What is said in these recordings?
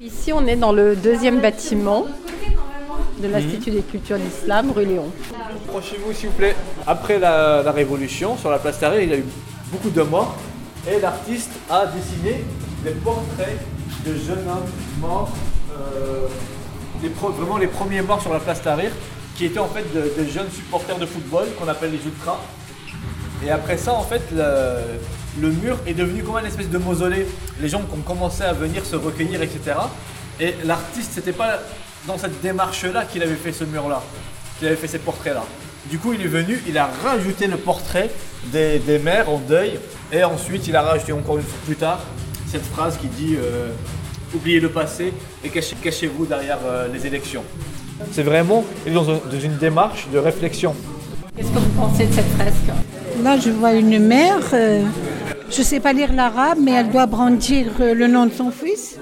Ici, on est dans le deuxième bâtiment de l'Institut des cultures d'islam, rue Léon. Approchez-vous s'il vous plaît. Après la, la Révolution, sur la place Tahrir, il y a eu beaucoup de morts et l'artiste a dessiné des portraits de jeunes hommes morts, euh, les pro- vraiment les premiers morts sur la place Tahrir, qui étaient en fait de- des jeunes supporters de football qu'on appelle les ultras. Et après ça, en fait, le, le mur est devenu comme une espèce de mausolée. Les gens ont commencé à venir se recueillir, etc. Et l'artiste, c'était pas dans cette démarche-là qu'il avait fait ce mur-là, qu'il avait fait ces portraits-là. Du coup, il est venu, il a rajouté le portrait des, des mères en deuil. Et ensuite, il a rajouté encore une fois plus tard cette phrase qui dit euh, Oubliez le passé et cachez- cachez-vous derrière euh, les élections. C'est vraiment il est dans, un- dans une démarche de réflexion. Qu'est-ce que vous pensez de cette fresque Là, je vois une mère, euh, je ne sais pas lire l'arabe, mais elle doit brandir euh, le nom de son fils,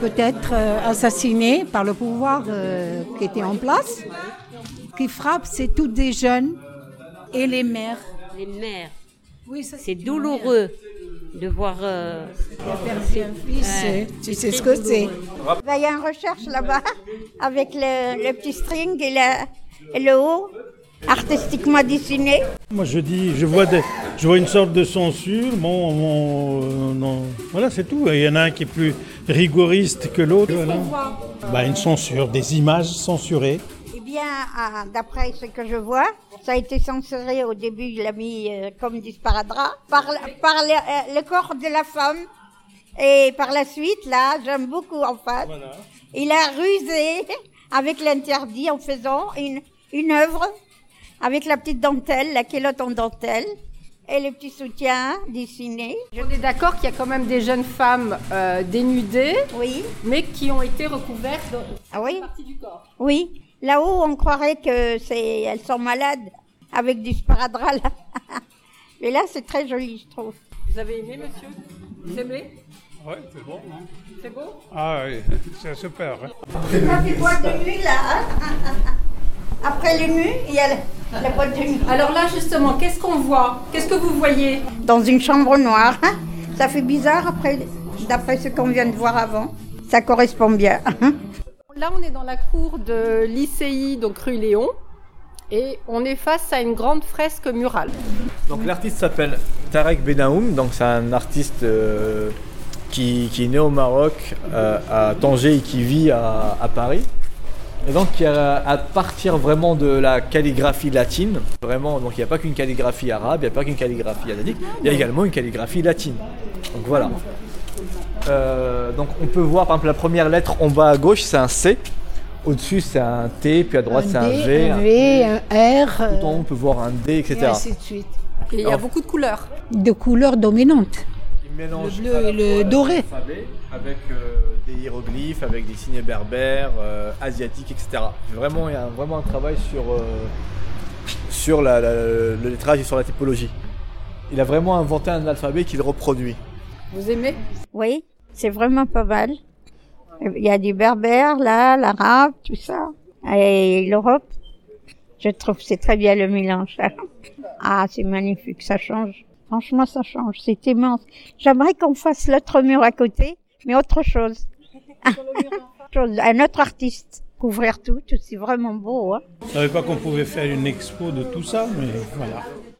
peut-être euh, assassiné par le pouvoir euh, qui était en place. Qui frappe, c'est toutes des jeunes et les mères. Les mères. Oui, ça, C'est douloureux de voir. euh, perdu un fils, Ouais. tu sais ce que c'est. Il y a une recherche là-bas avec le, le petit string et, la- et le haut artistiquement dessiné. Moi, je dis, je vois, des, je vois une sorte de censure. Bon, euh, voilà, c'est tout. Il y en a un qui est plus rigoriste que l'autre. Voilà. Bah, une censure, des images censurées. Eh bien, ah, d'après ce que je vois, ça a été censuré au début, il l'a mis euh, comme disparadra, par, par le, euh, le corps de la femme. Et par la suite, là, j'aime beaucoup en fait. Il a rusé avec l'interdit en faisant une, une œuvre avec la petite dentelle, la culotte en dentelle et les petits soutiens dessinés. On est d'accord qu'il y a quand même des jeunes femmes euh, dénudées, Oui, mais qui ont été recouvertes de ah oui, partie du corps. oui. Là-haut, on croirait que c'est, elles sont malades avec du sparadrap là. Mais là, c'est très joli, je trouve. Vous avez aimé, monsieur? Vous aimez? Ouais, c'est bon. C'est beau? Ah oui, c'est super. hein. Ça fait boîte de nuit là. hein. Après les nuits, il y a la, la boîte de nuit. Alors là, justement, qu'est-ce qu'on voit? Qu'est-ce que vous voyez? Dans une chambre noire. hein. Ça fait bizarre après, d'après ce qu'on vient de voir avant. Ça correspond bien. Là, on est dans la cour de l'ICI, donc rue Léon, et on est face à une grande fresque murale. Donc l'artiste s'appelle Tarek Benaoum, donc c'est un artiste euh, qui, qui est né au Maroc, euh, à Tanger et qui vit à, à Paris. Et donc à partir vraiment de la calligraphie latine, vraiment, donc il n'y a pas qu'une calligraphie arabe, il n'y a pas qu'une calligraphie asiatique, il y a également une calligraphie latine. Donc voilà. Euh, donc on peut voir par exemple la première lettre en bas à gauche c'est un C, au-dessus c'est un T, puis à droite c'est un V, un V, un R, tout en haut on peut voir un D, et etc. ainsi de suite. Et il y a beaucoup de couleurs. De couleurs dominantes. Il mélange Le bleu à la et le fois doré. Avec euh, des hiéroglyphes, avec des signes berbères, euh, asiatiques, etc. Vraiment, il y a vraiment un travail sur, euh, sur la- la- le lettrage et sur la typologie. Il a vraiment inventé un alphabet qu'il reproduit. Vous aimez? Oui, c'est vraiment pas mal. Il y a du berbère là, l'arabe, tout ça. Et l'Europe. Je trouve que c'est très bien le mélange. Ah, c'est magnifique, ça change. Franchement, ça change. C'est immense. J'aimerais qu'on fasse l'autre mur à côté, mais autre chose. Chose- Un autre artiste. Couvrir tout, tout c'est vraiment beau. Hein. Je savais pas qu'on pouvait faire une expo de tout ça, mais voilà.